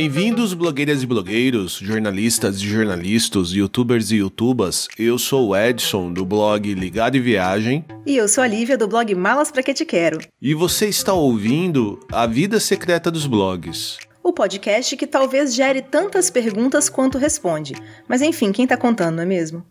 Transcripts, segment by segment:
Bem-vindos, blogueiras e blogueiros, jornalistas e jornalistas, youtubers e youtubas. Eu sou o Edson, do blog Ligado e Viagem. E eu sou a Lívia, do blog Malas Pra Que Te Quero. E você está ouvindo A Vida Secreta dos Blogs. O podcast que talvez gere tantas perguntas quanto responde. Mas enfim, quem tá contando, não é mesmo?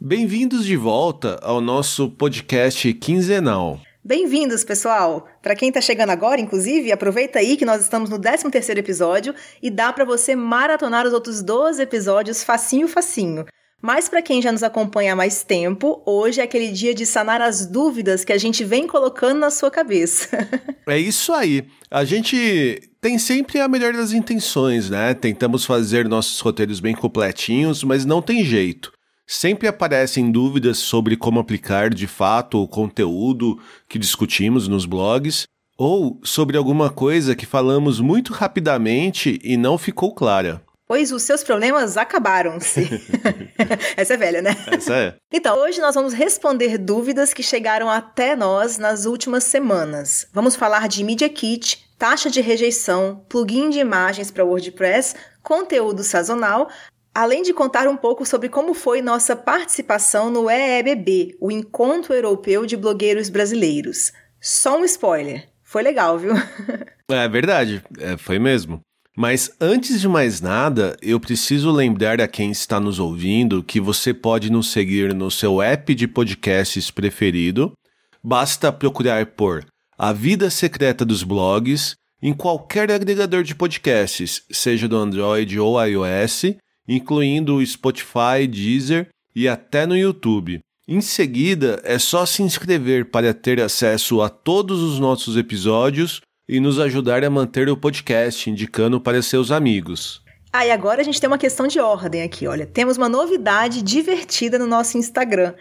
Bem-vindos de volta ao nosso podcast quinzenal. Bem-vindos, pessoal! Para quem está chegando agora, inclusive, aproveita aí que nós estamos no 13º episódio e dá para você maratonar os outros 12 episódios facinho, facinho. Mas para quem já nos acompanha há mais tempo, hoje é aquele dia de sanar as dúvidas que a gente vem colocando na sua cabeça. é isso aí. A gente tem sempre a melhor das intenções, né? Tentamos fazer nossos roteiros bem completinhos, mas não tem jeito. Sempre aparecem dúvidas sobre como aplicar de fato o conteúdo que discutimos nos blogs, ou sobre alguma coisa que falamos muito rapidamente e não ficou clara. Pois os seus problemas acabaram-se. Essa é velha, né? Essa é. Então, hoje nós vamos responder dúvidas que chegaram até nós nas últimas semanas. Vamos falar de Media Kit, taxa de rejeição, plugin de imagens para WordPress, conteúdo sazonal, além de contar um pouco sobre como foi nossa participação no EEBB, o Encontro Europeu de Blogueiros Brasileiros. Só um spoiler, foi legal, viu? é verdade, é, foi mesmo. Mas antes de mais nada, eu preciso lembrar a quem está nos ouvindo que você pode nos seguir no seu app de podcasts preferido. Basta procurar por A Vida Secreta dos Blogs em qualquer agregador de podcasts, seja do Android ou iOS, incluindo o Spotify, Deezer e até no YouTube. Em seguida, é só se inscrever para ter acesso a todos os nossos episódios e nos ajudar a manter o podcast, indicando para seus amigos. Ah, e agora a gente tem uma questão de ordem aqui, olha. Temos uma novidade divertida no nosso Instagram.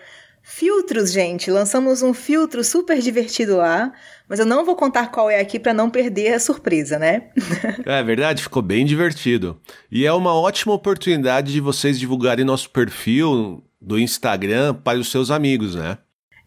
Filtros, gente. Lançamos um filtro super divertido lá, mas eu não vou contar qual é aqui para não perder a surpresa, né? é verdade, ficou bem divertido. E é uma ótima oportunidade de vocês divulgarem nosso perfil do Instagram para os seus amigos, né?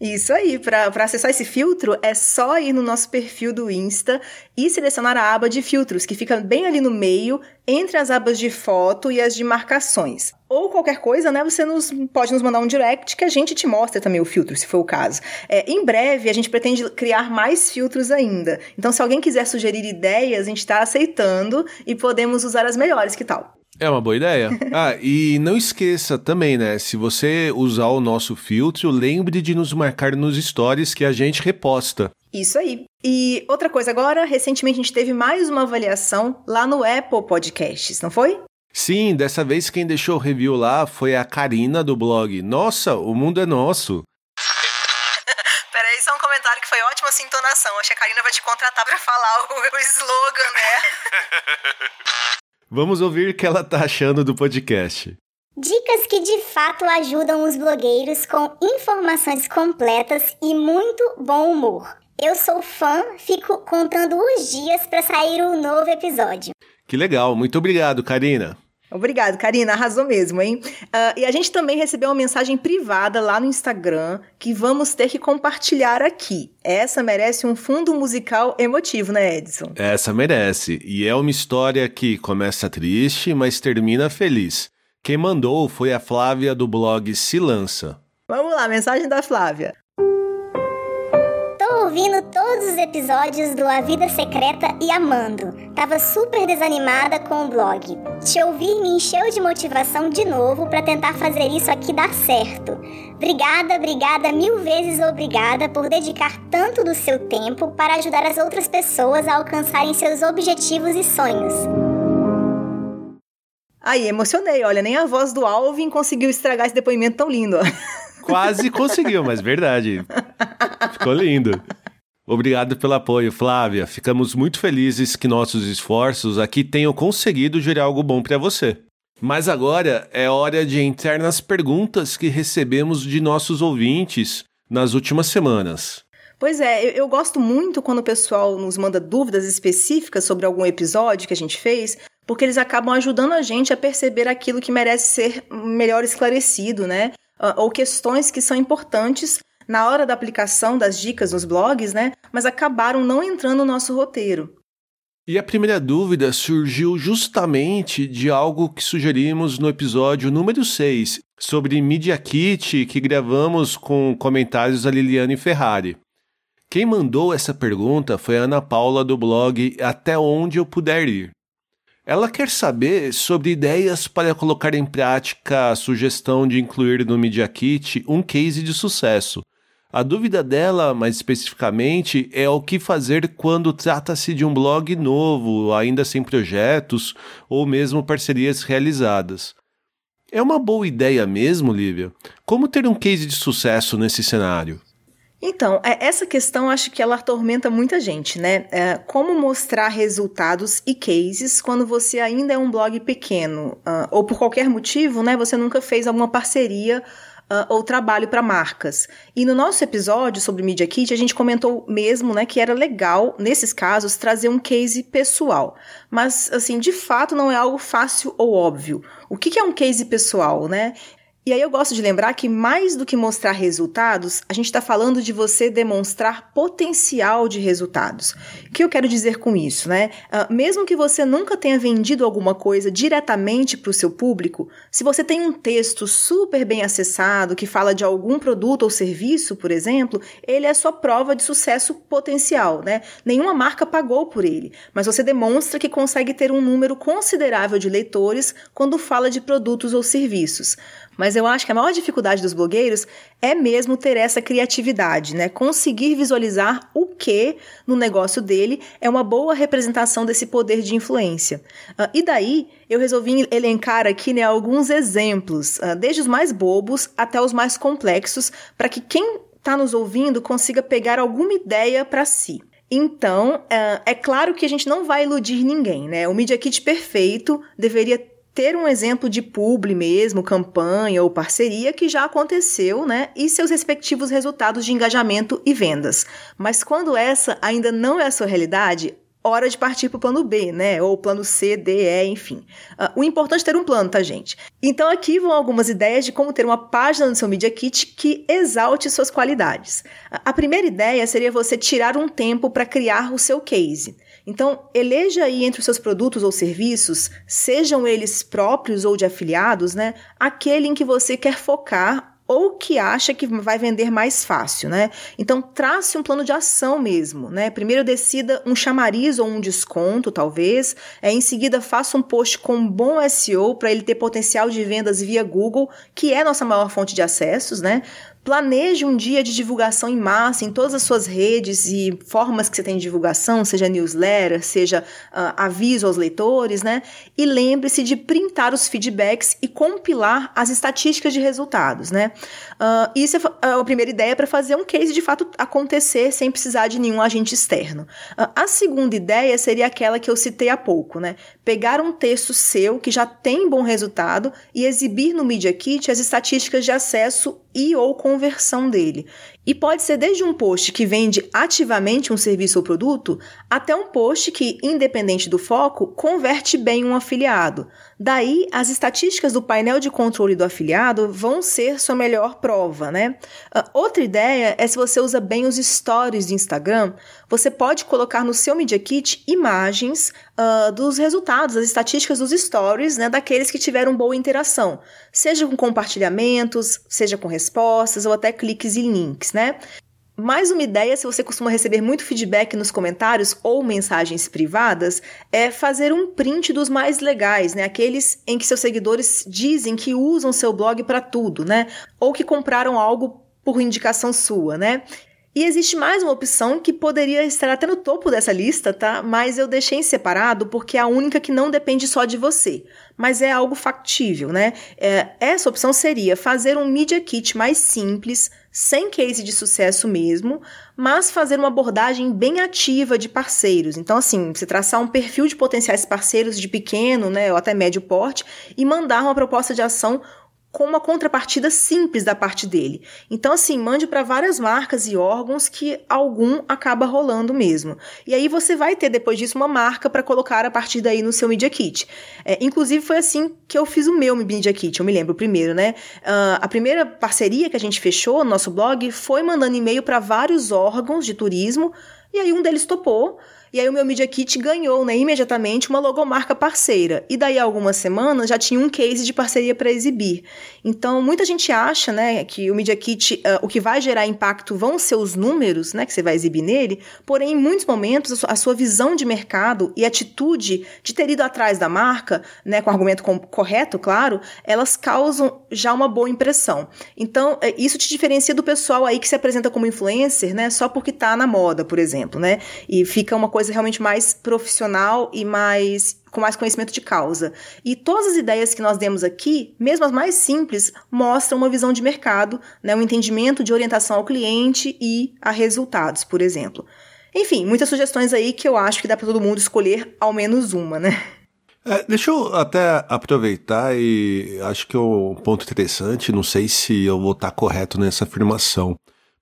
Isso aí, para acessar esse filtro é só ir no nosso perfil do Insta e selecionar a aba de filtros, que fica bem ali no meio, entre as abas de foto e as de marcações. Ou qualquer coisa, né? Você nos, pode nos mandar um direct que a gente te mostra também o filtro, se for o caso. É, em breve, a gente pretende criar mais filtros ainda. Então, se alguém quiser sugerir ideias, a gente está aceitando e podemos usar as melhores, que tal? É uma boa ideia. Ah, e não esqueça também, né? Se você usar o nosso filtro, lembre de nos marcar nos stories que a gente reposta. Isso aí. E outra coisa agora, recentemente a gente teve mais uma avaliação lá no Apple Podcasts, não foi? Sim, dessa vez quem deixou o review lá foi a Karina do blog. Nossa, o mundo é nosso. Peraí, só um comentário que foi ótima essa entonação. Acho que a Karina vai te contratar para falar o, o slogan, né? Vamos ouvir o que ela tá achando do podcast. Dicas que de fato ajudam os blogueiros com informações completas e muito bom humor. Eu sou fã, fico contando os dias para sair o um novo episódio. Que legal, muito obrigado, Karina. Obrigado, Karina, arrasou mesmo, hein? Uh, e a gente também recebeu uma mensagem privada lá no Instagram que vamos ter que compartilhar aqui. Essa merece um fundo musical emotivo, né, Edson? Essa merece. E é uma história que começa triste, mas termina feliz. Quem mandou foi a Flávia do blog Se Lança. Vamos lá, mensagem da Flávia ouvindo todos os episódios do A Vida Secreta e amando. Tava super desanimada com o blog. Te ouvir me encheu de motivação de novo para tentar fazer isso aqui dar certo. Obrigada, obrigada, mil vezes obrigada por dedicar tanto do seu tempo para ajudar as outras pessoas a alcançarem seus objetivos e sonhos. Aí, emocionei, olha, nem a voz do Alvin conseguiu estragar esse depoimento tão lindo. Quase conseguiu, mas verdade. Ficou lindo. Obrigado pelo apoio, Flávia. Ficamos muito felizes que nossos esforços aqui tenham conseguido gerar algo bom para você. Mas agora é hora de entrar nas perguntas que recebemos de nossos ouvintes nas últimas semanas. Pois é, eu, eu, gosto muito quando o pessoal nos manda dúvidas específicas sobre algum episódio que a gente fez, porque eles acabam ajudando a gente a perceber aquilo que merece ser melhor esclarecido, né? Ah, ou questões que são importantes na hora da aplicação das dicas nos blogs, né? Mas acabaram não entrando no nosso roteiro. E a primeira dúvida surgiu justamente de algo que sugerimos no episódio número 6, sobre Media Kit, que gravamos com comentários da Liliane Ferrari. Quem mandou essa pergunta foi a Ana Paula do blog Até Onde Eu Puder Ir. Ela quer saber sobre ideias para colocar em prática a sugestão de incluir no Media Kit um case de sucesso. A dúvida dela, mais especificamente, é o que fazer quando trata-se de um blog novo, ainda sem projetos ou mesmo parcerias realizadas. É uma boa ideia mesmo, Lívia? Como ter um case de sucesso nesse cenário? Então, é, essa questão acho que ela atormenta muita gente, né? É, como mostrar resultados e cases quando você ainda é um blog pequeno, uh, ou por qualquer motivo, né? Você nunca fez alguma parceria Uh, ou trabalho para marcas. E no nosso episódio sobre Media Kit, a gente comentou mesmo né, que era legal, nesses casos, trazer um case pessoal. Mas, assim, de fato, não é algo fácil ou óbvio. O que, que é um case pessoal, né? E aí eu gosto de lembrar que mais do que mostrar resultados, a gente está falando de você demonstrar potencial de resultados. O que eu quero dizer com isso, né? Uh, mesmo que você nunca tenha vendido alguma coisa diretamente para o seu público, se você tem um texto super bem acessado que fala de algum produto ou serviço, por exemplo, ele é sua prova de sucesso potencial, né? Nenhuma marca pagou por ele, mas você demonstra que consegue ter um número considerável de leitores quando fala de produtos ou serviços. Mas eu acho que a maior dificuldade dos blogueiros é mesmo ter essa criatividade, né? Conseguir visualizar o que no negócio dele é uma boa representação desse poder de influência. Uh, e daí eu resolvi elencar aqui né, alguns exemplos, uh, desde os mais bobos até os mais complexos, para que quem está nos ouvindo consiga pegar alguma ideia para si. Então, é claro que a gente não vai iludir ninguém, né? O Media Kit perfeito deveria ter um exemplo de publi mesmo, campanha ou parceria que já aconteceu, né? E seus respectivos resultados de engajamento e vendas. Mas quando essa ainda não é a sua realidade, hora de partir para o plano B, né? Ou plano C, D, E, enfim. Uh, o importante é ter um plano, tá, gente? Então aqui vão algumas ideias de como ter uma página no seu Media Kit que exalte suas qualidades. A primeira ideia seria você tirar um tempo para criar o seu case. Então, eleja aí entre os seus produtos ou serviços, sejam eles próprios ou de afiliados, né, aquele em que você quer focar ou que acha que vai vender mais fácil, né? Então trace um plano de ação mesmo, né? Primeiro decida um chamariz ou um desconto, talvez. É, em seguida faça um post com bom SEO para ele ter potencial de vendas via Google, que é nossa maior fonte de acessos, né? Planeje um dia de divulgação em massa em todas as suas redes e formas que você tem de divulgação, seja newsletter, seja uh, aviso aos leitores, né? E lembre-se de printar os feedbacks e compilar as estatísticas de resultados, né? Uh, isso é a primeira ideia para fazer um case de fato acontecer sem precisar de nenhum agente externo. Uh, a segunda ideia seria aquela que eu citei há pouco, né? Pegar um texto seu que já tem bom resultado e exibir no Media Kit as estatísticas de acesso e ou conversão dele. E pode ser desde um post que vende ativamente um serviço ou produto, até um post que, independente do foco, converte bem um afiliado. Daí, as estatísticas do painel de controle do afiliado vão ser sua melhor prova, né? Uh, outra ideia é se você usa bem os stories do Instagram, você pode colocar no seu Media Kit imagens uh, dos resultados, as estatísticas dos stories, né, daqueles que tiveram boa interação, seja com compartilhamentos, seja com respostas ou até cliques e links, né? Mais uma ideia, se você costuma receber muito feedback nos comentários ou mensagens privadas, é fazer um print dos mais legais, né? Aqueles em que seus seguidores dizem que usam seu blog para tudo, né? Ou que compraram algo por indicação sua, né? E existe mais uma opção que poderia estar até no topo dessa lista, tá? Mas eu deixei em separado porque é a única que não depende só de você, mas é algo factível, né? É, essa opção seria fazer um Media Kit mais simples, sem case de sucesso mesmo, mas fazer uma abordagem bem ativa de parceiros. Então, assim, você traçar um perfil de potenciais parceiros de pequeno, né, ou até médio porte e mandar uma proposta de ação com uma contrapartida simples da parte dele. Então, assim, mande para várias marcas e órgãos que algum acaba rolando mesmo. E aí você vai ter depois disso uma marca para colocar a partir daí no seu Media Kit. É, inclusive foi assim que eu fiz o meu Media Kit, eu me lembro primeiro, né? Uh, a primeira parceria que a gente fechou no nosso blog foi mandando e-mail para vários órgãos de turismo e aí um deles topou. E aí o meu Media Kit ganhou, né, imediatamente uma logomarca parceira. E daí algumas semanas já tinha um case de parceria para exibir. Então, muita gente acha, né, que o Media Kit, uh, o que vai gerar impacto vão ser os números, né, que você vai exibir nele, porém, em muitos momentos, a sua visão de mercado e atitude de ter ido atrás da marca, né, com argumento correto, claro, elas causam já uma boa impressão. Então, é, isso te diferencia do pessoal aí que se apresenta como influencer, né, só porque tá na moda, por exemplo, né, e fica uma coisa coisa realmente mais profissional e mais com mais conhecimento de causa. E todas as ideias que nós demos aqui, mesmo as mais simples, mostram uma visão de mercado, né, um entendimento de orientação ao cliente e a resultados, por exemplo. Enfim, muitas sugestões aí que eu acho que dá para todo mundo escolher ao menos uma, né? É, deixa eu até aproveitar e acho que é um ponto interessante, não sei se eu vou estar correto nessa afirmação,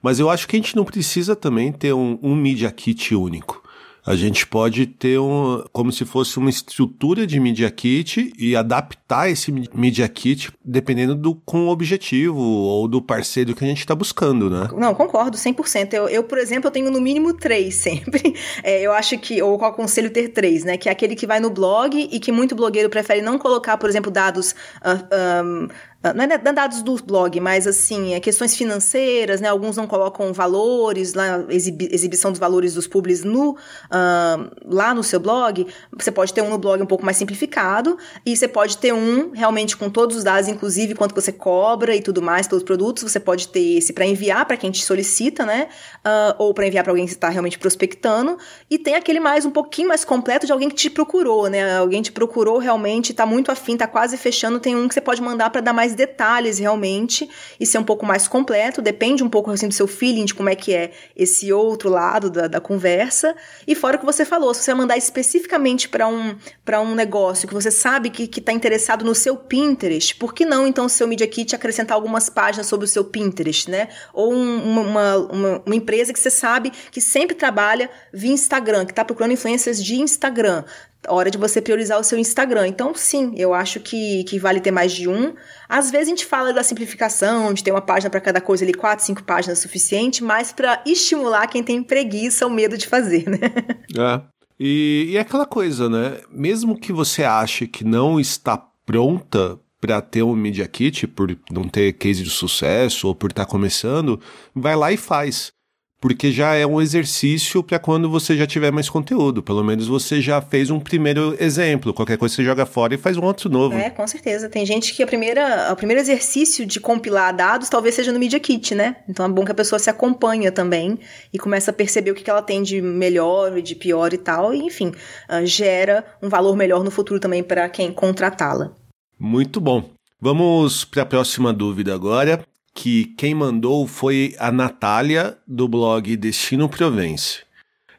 mas eu acho que a gente não precisa também ter um, um Media Kit único a gente pode ter um, como se fosse uma estrutura de Media Kit e adaptar esse Media Kit dependendo do com o objetivo ou do parceiro que a gente está buscando, né? Não, concordo, 100%. Eu, eu, por exemplo, tenho no mínimo três sempre. É, eu acho que, ou qual aconselho ter três, né? Que é aquele que vai no blog e que muito blogueiro prefere não colocar, por exemplo, dados uh, ah, um, ah, não é dados do blog, mas assim, é questões financeiras, né? Alguns não colocam valores, lá, exibi exibição dos valores dos publis no, uh, lá no seu blog. Você pode ter um no blog um pouco mais simplificado, e você pode ter um realmente com todos os dados, inclusive quanto você cobra e tudo mais pelos produtos. Você pode ter esse para enviar para quem te solicita, né? Uh, ou para enviar para alguém que está realmente prospectando. E tem aquele mais um pouquinho mais completo de alguém que te procurou, né? Alguém te procurou realmente, está muito afim, está quase fechando. Tem um que você pode mandar para dar mais detalhes realmente e ser um pouco mais completo, depende um pouco assim do seu feeling de como é que é esse outro lado da, da conversa. E fora o que você falou, se você mandar especificamente para um, um negócio que você sabe que está interessado no seu Pinterest, por que não então o seu Media Kit acrescentar algumas páginas sobre o seu Pinterest, né? Ou um, uma, uma, uma, empresa que você sabe que sempre trabalha via Instagram, que está procurando influências de Instagram hora de você priorizar o seu Instagram. Então, sim, eu acho que, que vale ter mais de um. Às vezes a gente fala da simplificação, de ter uma página para cada coisa ali, quatro, cinco páginas é suficiente, mas para estimular quem tem preguiça ou medo de fazer, né? É. E, e é aquela coisa, né? Mesmo que você ache que não está pronta para ter um Media Kit, por não ter case de sucesso ou por estar tá começando, vai lá e faz porque já é um exercício para quando você já tiver mais conteúdo. Pelo menos você já fez um primeiro exemplo. Qualquer coisa você joga fora e faz um outro novo. É, com certeza. Tem gente que a primeira, o primeiro exercício de compilar dados talvez seja no Media Kit, né? Então é bom que a pessoa se acompanha também e começa a perceber o que ela tem de melhor e de pior e tal. E, enfim, uh, gera um valor melhor no futuro também para quem contratá-la. Muito bom. Vamos para a próxima dúvida agora que quem mandou foi a Natália, do blog Destino Provence.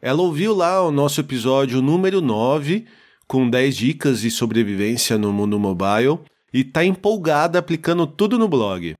Ela ouviu lá o nosso episódio número 9, com 10 dicas de sobrevivência no mundo mobile, e está empolgada aplicando tudo no blog.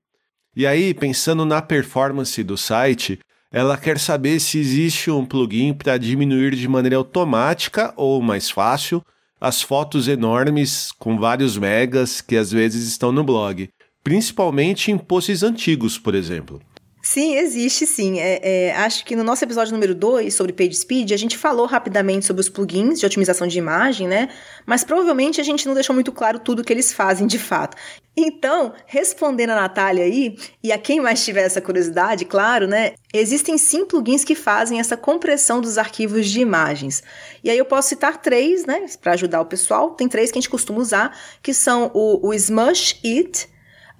E aí, pensando na performance do site, ela quer saber se existe um plugin para diminuir de maneira automática ou mais fácil as fotos enormes com vários megas que às vezes estão no blog principalmente em posts antigos, por exemplo. Sim, existe sim. É, é, acho que no nosso episódio número 2 sobre PageSpeed, a gente falou rapidamente sobre os plugins de otimização de imagem, né? Mas provavelmente a gente não deixou muito claro tudo que eles fazem de fato. Então, respondendo a Natália aí, e a quem mais tiver essa curiosidade, claro, né? Existem sim plugins que fazem essa compressão dos arquivos de imagens. E aí eu posso citar três, né? Para ajudar o pessoal. Tem três que a gente costuma usar, que são o, o Smush It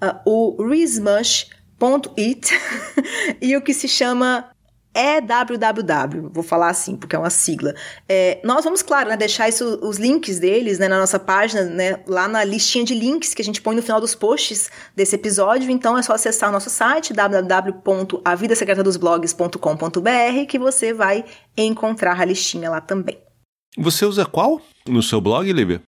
uh, o resmush.it e o que se chama EWWW, vou falar assim, porque é uma sigla. É, nós vamos, claro, né, deixar isso, os links deles né, na nossa página, né, lá na listinha de links que a gente põe no final dos posts desse episódio. Então é só acessar o nosso site www.avidasecretadosblogs.com.br que você vai encontrar a listinha lá também. Você usa qual no seu blog, Lívia?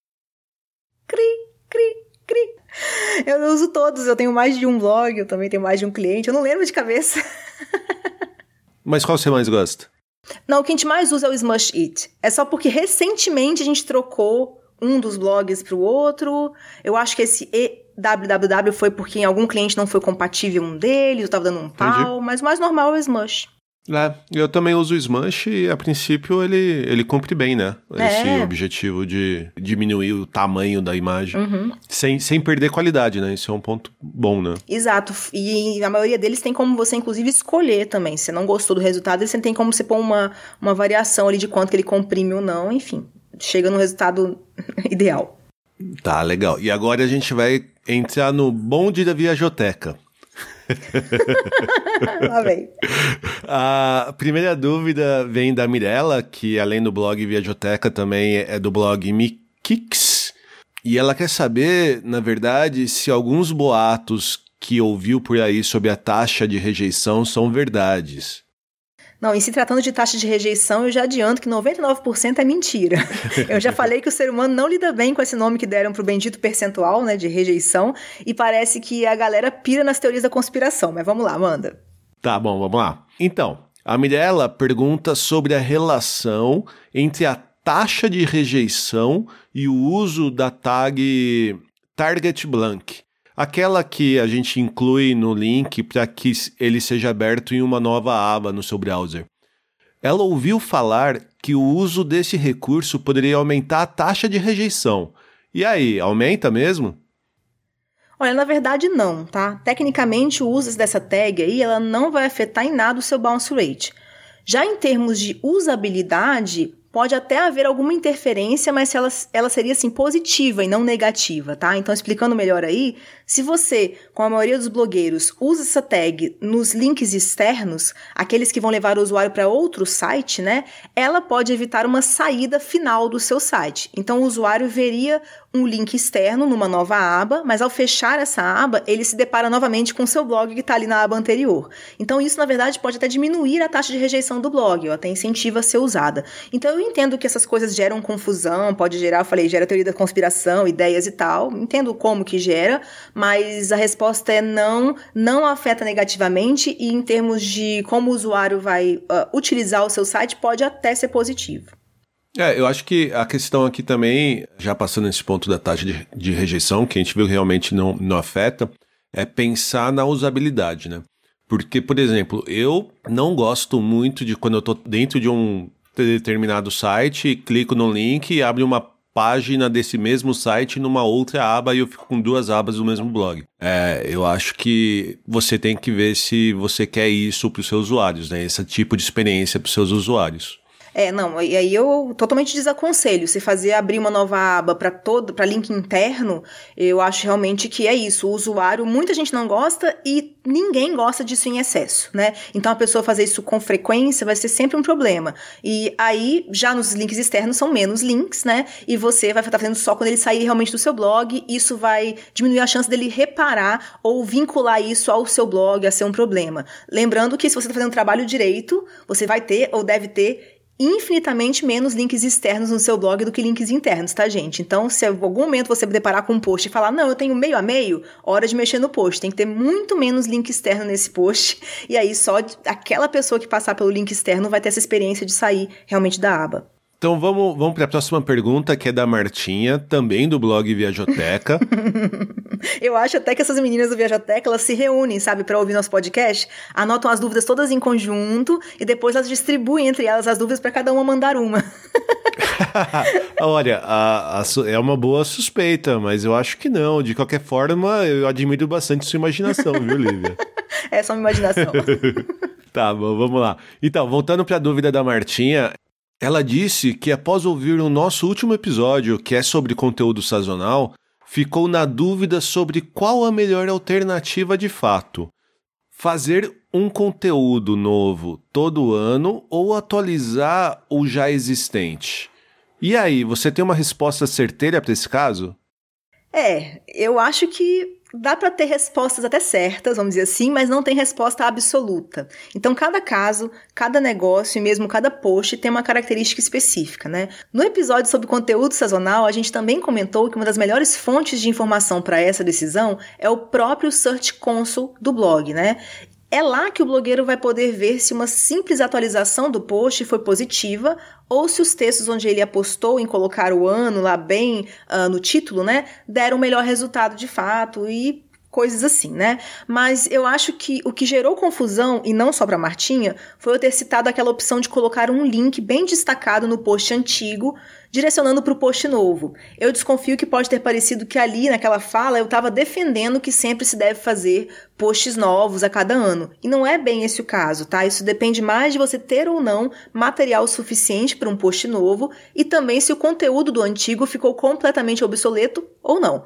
eu uso todos, eu tenho mais de um blog, eu também tenho mais de um cliente, eu não lembro de cabeça. Mas qual você mais gosta? Não, o que a gente mais usa é o Smush It. É só porque recentemente a gente trocou um dos blogs para o outro. Eu acho que esse www foi porque em algum cliente não foi compatível um deles, eu tava dando um pau, Entendi. mas o mais normal é o Smush. É, eu também uso o Smush e a princípio ele, ele cumpre bem, né? Esse é. objetivo de diminuir o tamanho da imagem uhum. sem, sem perder qualidade, né? Isso é um ponto bom, né? Exato. E a maioria deles tem como você, inclusive, escolher também. Se você não gostou do resultado, você tem como você pôr uma, uma variação ali de quanto que ele comprime ou não, enfim. Chega no resultado ideal. Tá, legal. E agora a gente vai entrar no bonde da Viajoteca. Lá vem. A primeira dúvida vem da Mirella, que além do blog Viajoteca também é do blog Mikix. E ela quer saber, na verdade, se alguns boatos que ouviu por aí sobre a taxa de rejeição são verdades. Não, em se tratando de taxa de rejeição, eu já adianto que 99% é mentira. eu já falei que o ser humano não lida bem com esse nome que deram pro bendito percentual, né, de rejeição, e parece que a galera pira nas teorias da conspiração. Mas vamos lá, manda. Tá bom, vamos lá. Então, a Mirella pergunta sobre a relação entre a taxa de rejeição e o uso da tag Target Blank aquela que a gente inclui no link para que ele seja aberto em uma nova aba no seu browser. Ela ouviu falar que o uso desse recurso poderia aumentar a taxa de rejeição. E aí, aumenta mesmo? Olha, na verdade não, tá? Tecnicamente o uso dessa tag aí, ela não vai afetar em nada o seu bounce rate. Já em termos de usabilidade, pode até haver alguma interferência, mas ela, ela seria assim positiva e não negativa, tá? Então, explicando melhor aí, se você, com a maioria dos blogueiros, usa essa tag nos links externos, aqueles que vão levar o usuário para outro site, né? Ela pode evitar uma saída final do seu site. Então, o usuário veria um link externo numa nova aba, mas ao fechar essa aba, ele se depara novamente com o seu blog que está ali na aba anterior. Então, isso, na verdade, pode até diminuir a taxa de rejeição do blog, ou até incentiva a ser usada. Então, eu entendo que essas coisas geram confusão, pode gerar, eu falei, gera teoria da conspiração, ideias e tal, entendo como que gera, mas a resposta é não, não afeta negativamente e em termos de como o usuário vai uh, utilizar o seu site, pode até ser positivo. É, eu acho que a questão aqui também, já passando nesse ponto da taxa de, de rejeição, que a gente viu realmente não, não afeta, é pensar na usabilidade, né? Porque, por exemplo, eu não gosto muito de quando eu estou dentro de um determinado site, clico no link e abre uma página desse mesmo site numa outra aba e eu fico com duas abas do mesmo blog. É, eu acho que você tem que ver se você quer isso para os seus usuários, né? Esse tipo de experiência para os seus usuários. É, não, e aí eu totalmente desaconselho. Se fazer abrir uma nova aba para todo, para link interno, eu acho realmente que é isso. O usuário, muita gente não gosta e ninguém gosta disso em excesso, né? Então a pessoa fazer isso com frequência vai ser sempre um problema. E aí, já nos links externos são menos links, né? E você vai estar fazendo só quando ele sair realmente do seu blog, isso vai diminuir a chance dele reparar ou vincular isso ao seu blog a ser um problema. Lembrando que se você está fazendo o trabalho direito, você vai ter ou deve ter infinitamente menos links externos no seu blog do que links internos, tá, gente? Então, se em algum momento você deparar com um post e falar, não, eu tenho meio a meio, hora de mexer no post. Tem que ter muito menos link externo nesse post. E aí, só aquela pessoa que passar pelo link externo vai ter essa experiência de sair realmente da aba. Então vamos, vamos para a próxima pergunta, que é da Martinha, também do blog Viajoteca. Eu acho até que essas meninas do Viajoteca, elas se reúnem, sabe, para ouvir nosso podcast, anotam as dúvidas todas em conjunto e depois elas distribuem entre elas as dúvidas para cada uma mandar uma. Olha, a, a, é uma boa suspeita, mas eu acho que não. De qualquer forma, eu admiro bastante sua imaginação, viu, Lívia? é só uma imaginação. tá bom, vamos lá. Então, voltando para a dúvida da Martinha, ela disse que após ouvir o nosso último episódio, que é sobre conteúdo sazonal, ficou na dúvida sobre qual a melhor alternativa de fato. Fazer um conteúdo novo todo ano ou atualizar o já existente? E aí, você tem uma resposta certeira para esse caso? É, eu acho que dá para ter respostas até certas, vamos dizer assim, mas não tem resposta absoluta. Então, cada caso, cada negócio e mesmo cada post tem uma característica específica, né? No episódio sobre conteúdo sazonal, a gente também comentou que uma das melhores fontes de informação para essa decisão é o próprio Search Console do blog, né? É lá que o blogueiro vai poder ver se uma simples atualização do post foi positiva ou se os textos onde ele apostou em colocar o ano lá bem uh, no título, né, deram melhor resultado de fato e coisas assim, né? Mas eu acho que o que gerou confusão, e não só para Martinha, foi eu ter citado aquela opção de colocar um link bem destacado no post antigo, direcionando para o post novo. Eu desconfio que pode ter parecido que ali, naquela fala, eu estava defendendo que sempre se deve fazer posts novos a cada ano. E não é bem esse o caso, tá? Isso depende mais de você ter ou não material suficiente para um post novo e também se o conteúdo do antigo ficou completamente obsoleto ou não.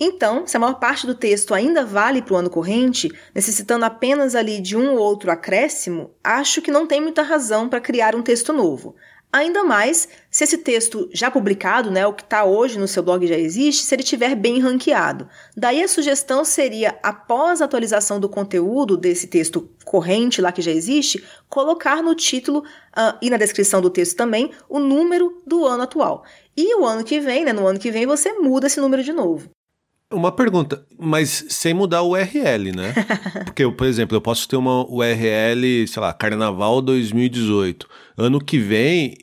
Então, se a maior parte do texto ainda vale para o ano corrente, necessitando apenas ali de um ou outro acréscimo, acho que não tem muita razão para criar um texto novo. Ainda mais se esse texto já publicado, né, o que está hoje no seu blog já existe, se ele estiver bem ranqueado. Daí a sugestão seria, após a atualização do conteúdo desse texto corrente lá que já existe, colocar no título uh, e na descrição do texto também o número do ano atual. E o ano que vem, né, no ano que vem, você muda esse número de novo. Uma pergunta, mas sem mudar o URL, né? Porque, por exemplo, eu posso ter uma URL, sei lá, Carnaval 2018. Ano que vem,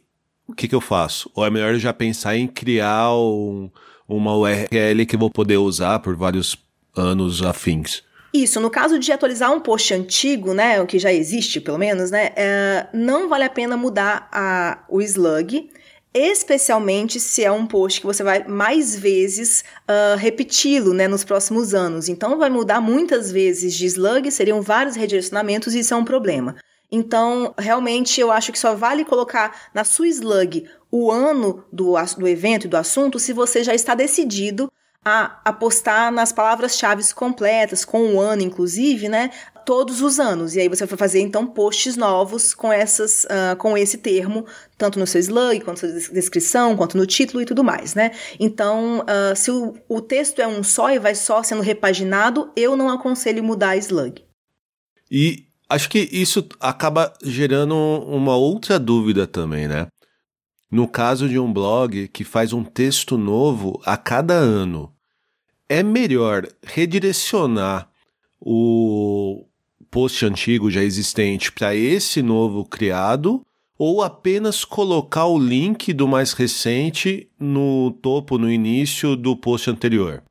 o que, que eu faço? Ou é melhor já pensar em criar um, uma URL que eu vou poder usar por vários anos afins? Isso, no caso de atualizar um post antigo, né, o que já existe pelo menos, né, é, não vale a pena mudar a, o slug, especialmente se é um post que você vai mais vezes uh, repeti-lo né, nos próximos anos. Então, vai mudar muitas vezes de slug, seriam vários redirecionamentos e isso é um problema. Então, realmente, eu acho que só vale colocar na sua slug o ano do, do evento e do assunto se você já está decidido a apostar nas palavras-chave completas, com o ano, inclusive, né? Todos os anos. E aí você vai fazer, então, posts novos com essas, uh, com esse termo, tanto no seu slug, quanto na sua descrição, quanto no título e tudo mais, né? Então, uh, se o, o texto é um só e vai só sendo repaginado, eu não aconselho mudar a slug. E acho que isso acaba gerando uma outra dúvida também, né? No caso de um blog que faz um texto novo a cada ano, é melhor redirecionar o post antigo já existente para esse novo criado ou apenas colocar o link do mais recente no topo, no início do post anterior?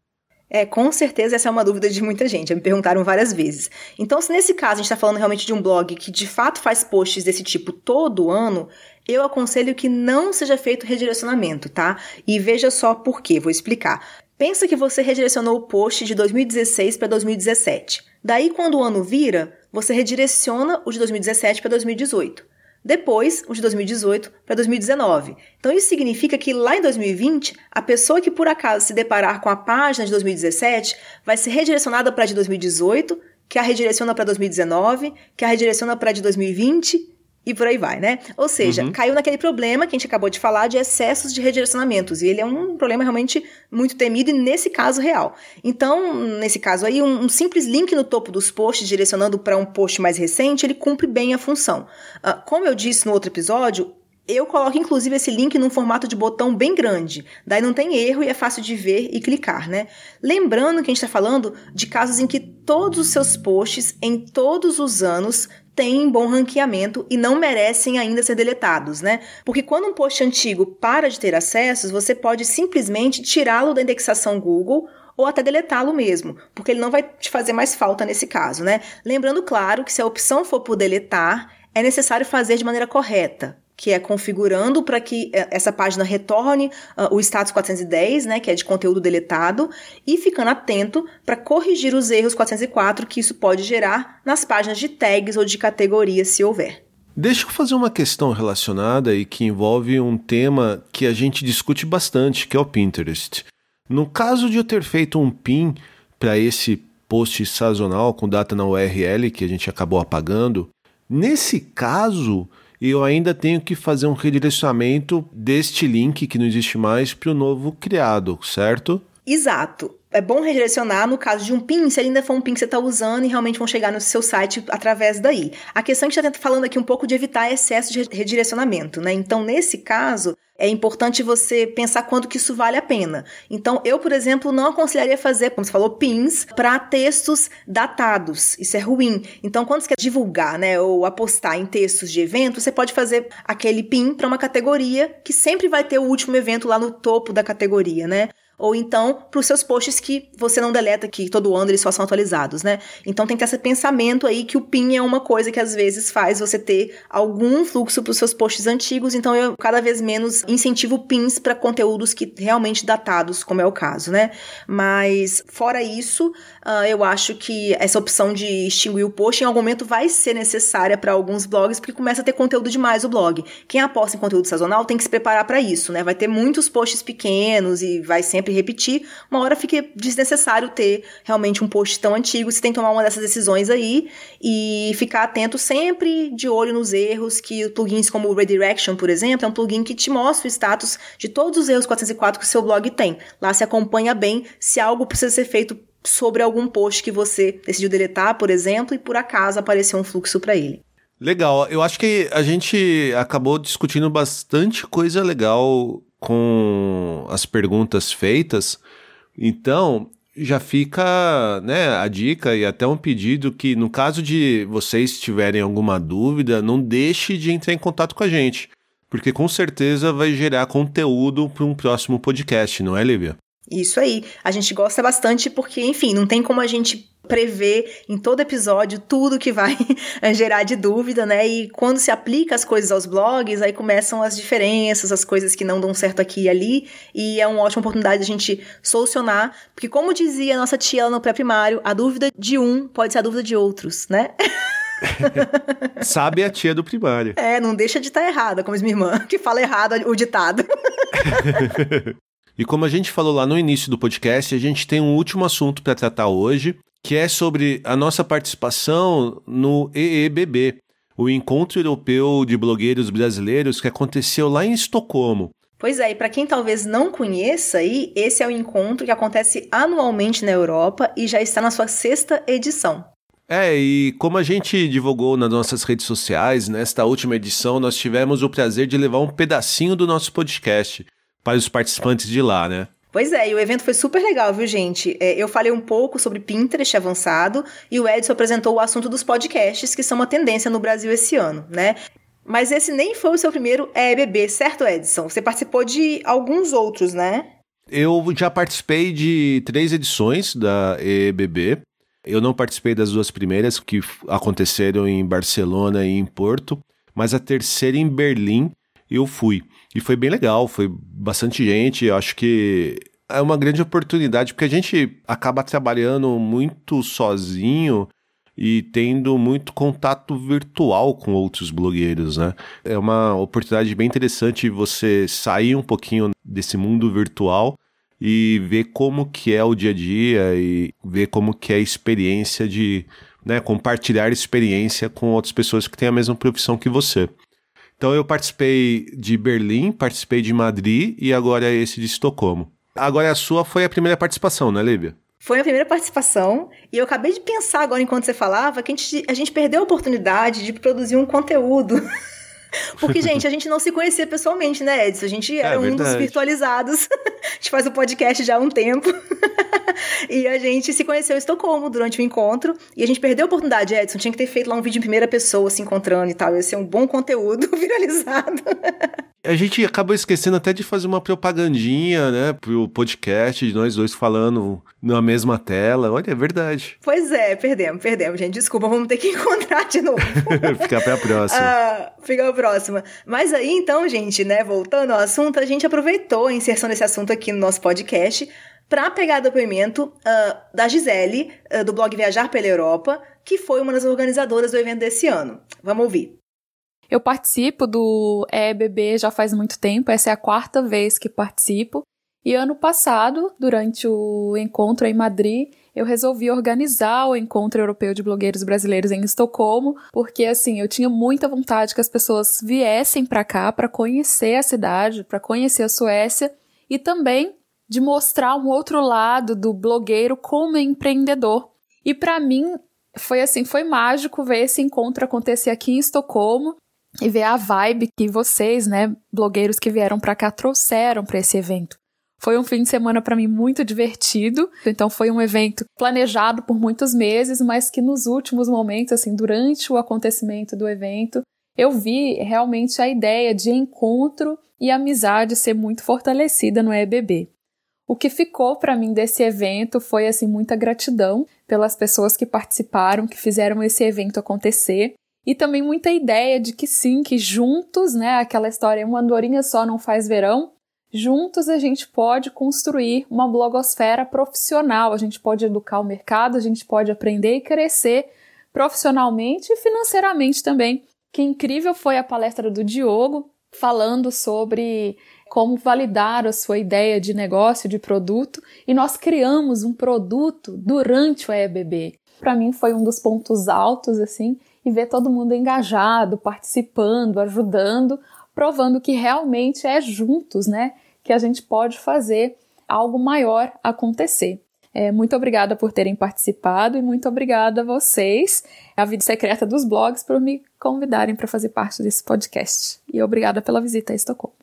É, com certeza essa é uma dúvida de muita gente, me perguntaram várias vezes. Então, se nesse caso a gente está falando realmente de um blog que de fato faz posts desse tipo todo ano, eu aconselho que não seja feito redirecionamento, tá? E veja só por quê, vou explicar. Pensa que você redirecionou o post de 2016 para 2017. Daí, quando o ano vira, você redireciona o de 2017 para 2018. Depois, o de 2018 para 2019. Então, isso significa que lá em 2020, a pessoa que por acaso se deparar com a página de 2017 vai ser redirecionada para a de 2018, que a redireciona para 2019, que a redireciona para a de 2020 e por aí vai, né? Ou seja, uhum. caiu naquele problema que a gente acabou de falar de excessos de redirecionamentos. E ele é um problema realmente muito temido e nesse caso real. Então, nesse caso aí, um, um simples link no topo dos posts direcionando para um post mais recente, ele cumpre bem a função. Uh, como eu disse no outro episódio, eu coloco inclusive esse link num formato de botão bem grande, daí não tem erro e é fácil de ver e clicar, né? Lembrando que a gente está falando de casos em que todos os seus posts em todos os anos têm bom ranqueamento e não merecem ainda ser deletados, né? Porque quando um post antigo para de ter acessos, você pode simplesmente tirá-lo da indexação Google ou até deletá-lo mesmo, porque ele não vai te fazer mais falta nesse caso, né? Lembrando, claro, que se a opção for por deletar, é necessário fazer de maneira correta que é configurando para que eh, essa página retorne uh, o status 410, né, que é de conteúdo deletado, e ficando atento para corrigir os erros 404 que isso pode gerar nas páginas de tags ou de categorias, se houver. Deixa eu fazer uma questão relacionada e que envolve um tema que a gente discute bastante, que é o Pinterest. No caso de eu ter feito um pin para esse post sazonal com data na URL que a gente acabou apagando, nesse caso e eu ainda tenho que fazer um redirecionamento deste link que não existe mais para o novo criado, certo? Exato. é bom redirecionar no caso de um PIN, se ainda for um PIN que você está usando e realmente vão chegar no seu site através daí. A questão é que a gente está falando aqui um pouco de evitar excesso de redirecionamento, né? Então, nesse caso, é importante você pensar quando que isso vale a pena. Então, eu, por exemplo, não aconselharia fazer, como você falou, pins para textos datados. Isso é ruim. Então, quando você quer divulgar, né, ou apostar em textos de evento, você pode fazer aquele pin para uma categoria que sempre vai ter o último evento lá no topo da categoria, né? Ou então para os seus posts que você não deleta, que todo ano eles só são atualizados, né? Então tem que ter esse pensamento aí que o PIN é uma coisa que às vezes faz você ter algum fluxo para os seus posts antigos, então eu cada vez menos incentivo pins para conteúdos que realmente datados, como é o caso, né? Mas fora isso, uh, eu acho que essa opção de extinguir o post em algum momento vai ser necessária para alguns blogs, porque começa a ter conteúdo demais o blog. Quem aposta em conteúdo sazonal tem que se preparar para isso, né? Vai ter muitos posts pequenos e vai sempre sempre repetir, uma hora fica desnecessário ter realmente um post tão antigo. Você tem que tomar uma dessas decisões aí e ficar atento sempre de olho nos erros que plugins como o Redirection, por exemplo, é um plugin que te mostra o status de todos os erros 404 que o seu blog tem. Lá se acompanha bem se algo precisa ser feito sobre algum post que você decidiu deletar, por exemplo, e por acaso apareceu um fluxo para ele. Legal, eu acho que a gente acabou discutindo bastante coisa legal com as perguntas feitas. Então, já fica né, a dica e até um pedido que, no caso de vocês tiverem alguma dúvida, não deixe de entrar em contato com a gente, porque com certeza vai gerar conteúdo para um próximo podcast, não é, Lívia? Isso aí. A gente gosta bastante porque, enfim, não tem como a gente prever em todo episódio tudo que vai gerar de dúvida, né? E quando se aplica as coisas aos blogs, aí começam as diferenças, as coisas que não dão certo aqui e ali, e é uma ótima oportunidade de a gente solucionar, porque como dizia a nossa tia lá no pré-primário, a dúvida de um pode ser a dúvida de outros, né? Sabe a tia do primário. É, não deixa de estar errada, como diz minha irmã, que fala errado o ditado. E como a gente falou lá no início do podcast, a gente tem um último assunto para tratar hoje, que é sobre a nossa participação no EEBB, o Encontro Europeu de Blogueiros Brasileiros que aconteceu lá em Estocolmo. Pois é, e para quem talvez não conheça, aí, esse é um encontro que acontece anualmente na Europa e já está na sua sexta edição. É, e como a gente divulgou nas nossas redes sociais, nesta última edição nós tivemos o prazer de levar um pedacinho do nosso podcast para os participantes de lá, né? Pois é, e o evento foi super legal, viu, gente? É, eu falei um pouco sobre Pinterest avançado e o Edson apresentou o assunto dos podcasts, que são uma tendência no Brasil esse ano, né? Mas esse nem foi o seu primeiro EBB, certo, Edson? Você participou de alguns outros, né? Eu já participei de três edições da EBB. Eu não participei das duas primeiras, que aconteceram em Barcelona e em Porto, mas a terceira em Berlim eu fui. E foi bem legal, foi bastante gente. Acho que é uma grande oportunidade, porque a gente acaba trabalhando muito sozinho e tendo muito contato virtual com outros blogueiros, né? É uma oportunidade bem interessante você sair um pouquinho desse mundo virtual e ver como que é o dia a dia e ver como que é a experiência de né, compartilhar experiência com outras pessoas que têm a mesma profissão que você. Então eu participei de Berlim, participei de Madrid e agora é esse de Estocolmo. Agora a sua foi a primeira participação, né, Lívia? Foi a primeira participação e eu acabei de pensar agora enquanto você falava que a gente, a gente perdeu a oportunidade de produzir um conteúdo Porque, gente, a gente não se conhecia pessoalmente, né, Edson? A gente era é, um dos virtualizados. a gente faz o podcast já há um tempo. e a gente se conheceu em Estocolmo durante o encontro. E a gente perdeu a oportunidade, Edson. Tinha que ter feito lá um vídeo em primeira pessoa se encontrando e tal. Ia ser um bom conteúdo viralizado. a gente acabou esquecendo até de fazer uma propagandinha, né, pro podcast de nós dois falando na mesma tela. Olha, é verdade. Pois é, perdemos, perdemos, gente. Desculpa, vamos ter que encontrar de novo. fica pra próxima. Ah, fica pra próxima. Mas aí, então, gente, né, voltando ao assunto, a gente aproveitou a inserção desse assunto aqui no nosso podcast para pegar depoimento uh, da Gisele, uh, do blog Viajar pela Europa, que foi uma das organizadoras do evento desse ano. Vamos ouvir. Eu participo do EBB já faz muito tempo, essa é a quarta vez que participo. E ano passado, durante o encontro em Madrid, eu resolvi organizar o Encontro Europeu de Blogueiros Brasileiros em Estocolmo, porque assim, eu tinha muita vontade que as pessoas viessem para cá para conhecer a cidade, para conhecer a Suécia e também de mostrar um outro lado do blogueiro como empreendedor. E para mim foi assim, foi mágico ver esse encontro acontecer aqui em Estocolmo e ver a vibe que vocês, né, blogueiros que vieram para cá trouxeram para esse evento. Foi um fim de semana para mim muito divertido. Então foi um evento planejado por muitos meses, mas que nos últimos momentos, assim, durante o acontecimento do evento, eu vi realmente a ideia de encontro e amizade ser muito fortalecida no EBB. O que ficou para mim desse evento foi assim muita gratidão pelas pessoas que participaram, que fizeram esse evento acontecer e também muita ideia de que sim, que juntos, né, aquela história uma andorinha só não faz verão, juntos a gente pode construir uma blogosfera profissional, a gente pode educar o mercado, a gente pode aprender e crescer profissionalmente e financeiramente também. Que incrível foi a palestra do Diogo falando sobre como validar a sua ideia de negócio, de produto, e nós criamos um produto durante o EBB. Para mim foi um dos pontos altos assim, e ver todo mundo engajado, participando, ajudando, provando que realmente é juntos, né, que a gente pode fazer algo maior acontecer. É, muito obrigada por terem participado e muito obrigada a vocês, a Vida Secreta dos Blogs, por me convidarem para fazer parte desse podcast. E obrigada pela visita a Estocolmo.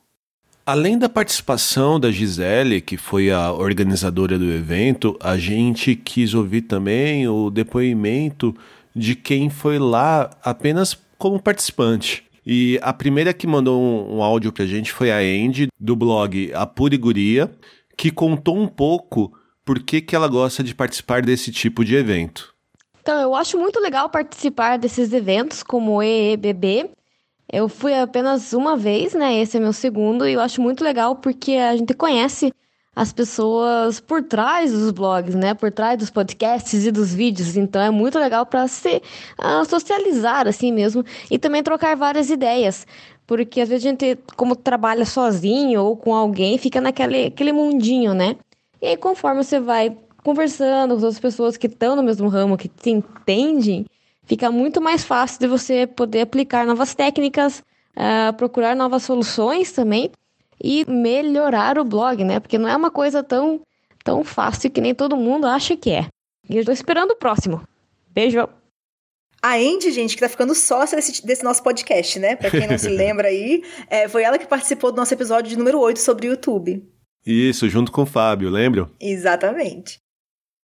Além da participação da Gisele, que foi a organizadora do evento, a gente quis ouvir também o depoimento de quem foi lá apenas como participante. E a primeira que mandou um, um áudio pra gente foi a Andy, do blog A Puriguria, que contou um pouco por que, que ela gosta de participar desse tipo de evento. Então, eu acho muito legal participar desses eventos como o EEBB, eu fui apenas uma vez, né? Esse é meu segundo, e eu acho muito legal porque a gente conhece as pessoas por trás dos blogs, né? Por trás dos podcasts e dos vídeos. Então é muito legal para se uh, socializar assim mesmo e também trocar várias ideias. Porque às vezes a gente, como trabalha sozinho ou com alguém, fica naquele aquele mundinho, né? E aí, conforme você vai conversando com as outras pessoas que estão no mesmo ramo, que te entendem, fica muito mais fácil de você poder aplicar novas técnicas, uh, procurar novas soluções também e melhorar o blog, né? Porque não é uma coisa tão, tão fácil que nem todo mundo acha que é. E eu estou esperando o próximo. Beijo! A Andy, gente, que tá ficando sócia desse, desse nosso podcast, né? Pra quem não se lembra aí, é, foi ela que participou do nosso episódio de número 8 sobre o YouTube. Isso, junto com o Fábio, lembra? Exatamente.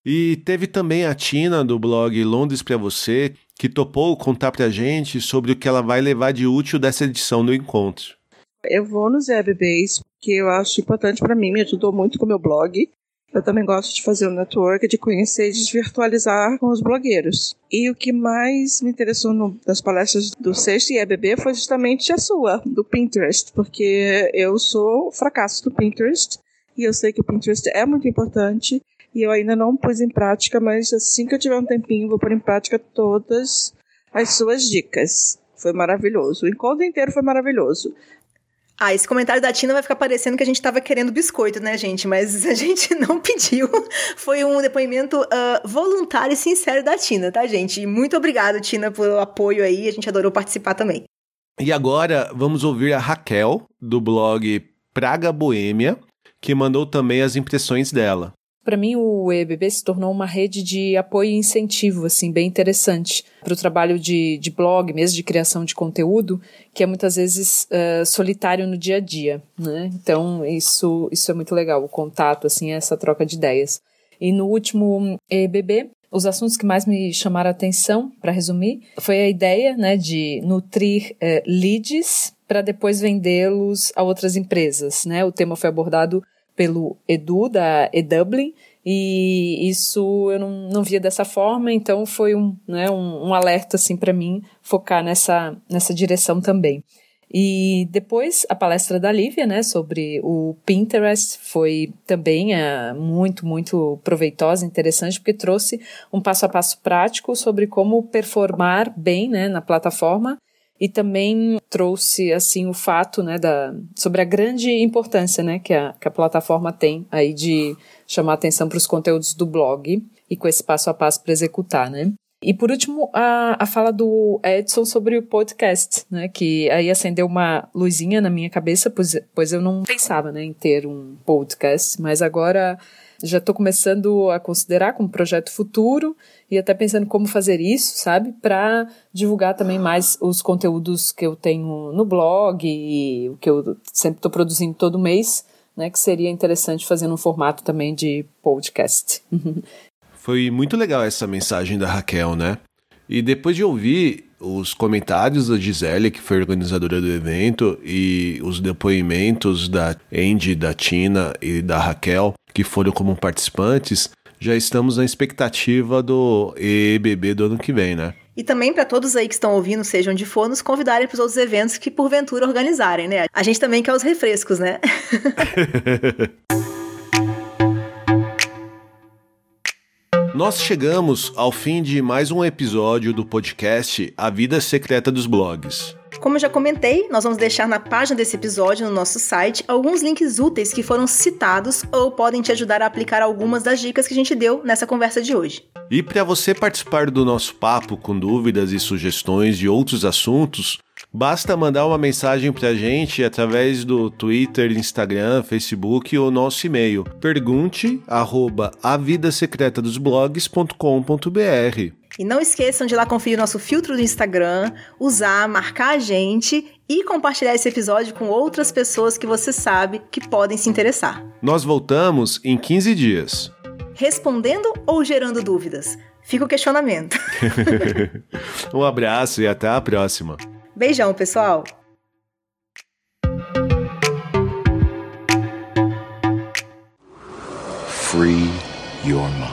E teve também a Tina do blog Londres para você, que topou contar pra gente sobre o que ela vai levar de útil dessa edição do encontro. Eu vou nos EBBs porque eu acho importante para mim, me ajudou muito com o meu blog. Eu também gosto de fazer um network, de conhecer e de virtualizar com os blogueiros. E o que mais me interessou no, nas palestras do sexto EBB foi justamente a sua, do Pinterest, porque eu sou fracasso do Pinterest e eu sei que o Pinterest é muito importante e eu ainda não pus em prática, mas assim que eu tiver um tempinho, vou pôr em prática todas as suas dicas. Foi maravilhoso. O encontro inteiro foi maravilhoso. Ah, esse comentário da Tina vai ficar parecendo que a gente estava querendo biscoito, né, gente? Mas a gente não pediu. Foi um depoimento uh, voluntário e sincero da Tina, tá, gente? E muito obrigada, Tina, pelo apoio aí. A gente adorou participar também. E agora vamos ouvir a Raquel, do blog Praga Boêmia, que mandou também as impressões dela. Para mim, o EBB se tornou uma rede de apoio e incentivo, assim, bem interessante para o trabalho de, de blog, mesmo de criação de conteúdo, que é muitas vezes uh, solitário no dia a dia, né? Então, isso, isso é muito legal, o contato, assim, essa troca de ideias. E no último EBB, os assuntos que mais me chamaram a atenção, para resumir, foi a ideia, né, de nutrir uh, leads para depois vendê-los a outras empresas, né? O tema foi abordado pelo Edu, da eDublin, e isso eu não, não via dessa forma, então foi um, né, um, um alerta assim para mim focar nessa, nessa direção também. E depois a palestra da Lívia, né, sobre o Pinterest foi também é, muito, muito proveitosa, interessante, porque trouxe um passo a passo prático sobre como performar bem, né, na plataforma e também trouxe assim o fato né da sobre a grande importância né que a, que a plataforma tem aí de chamar atenção para os conteúdos do blog e com esse passo a passo para executar né E por último, a, a fala do Edson sobre o podcast, né? Que aí acendeu uma luzinha na minha cabeça, pois, pois eu não pensava né, em ter um podcast, mas agora já estou começando a considerar como projeto futuro e até pensando como fazer isso, sabe? Para divulgar também mais os conteúdos que eu tenho no blog e o que eu sempre estou produzindo todo mês, né? Que seria interessante fazer num formato também de podcast. Foi muito legal essa mensagem da Raquel, né? E depois de ouvir os comentários da Gisele, que foi organizadora do evento, e os depoimentos da Andy, da Tina e da Raquel, que foram como participantes, já estamos na expectativa do EBB do ano que vem, né? E também para todos aí que estão ouvindo, sejam de for, nos convidarem para os outros eventos que porventura organizarem, né? A gente também quer os refrescos, né? Nós chegamos ao fim de mais um episódio do podcast A Vida Secreta dos Blogs. Como já comentei, nós vamos deixar na página desse episódio no nosso site alguns links úteis que foram citados ou podem te ajudar a aplicar algumas das dicas que a gente deu nessa conversa de hoje. E para você participar do nosso papo com dúvidas e sugestões de outros assuntos, Basta mandar uma mensagem para a gente através do Twitter, Instagram, Facebook ou nosso e-mail. Pergunte arroba avidasecretadosblogs.com.br E não esqueçam de lá conferir nosso filtro do Instagram, usar, marcar a gente e compartilhar esse episódio com outras pessoas que você sabe que podem se interessar. Nós voltamos em 15 dias. Respondendo ou gerando dúvidas? Fica o questionamento. um abraço e até a próxima. Beijão, pessoal! Free your mind.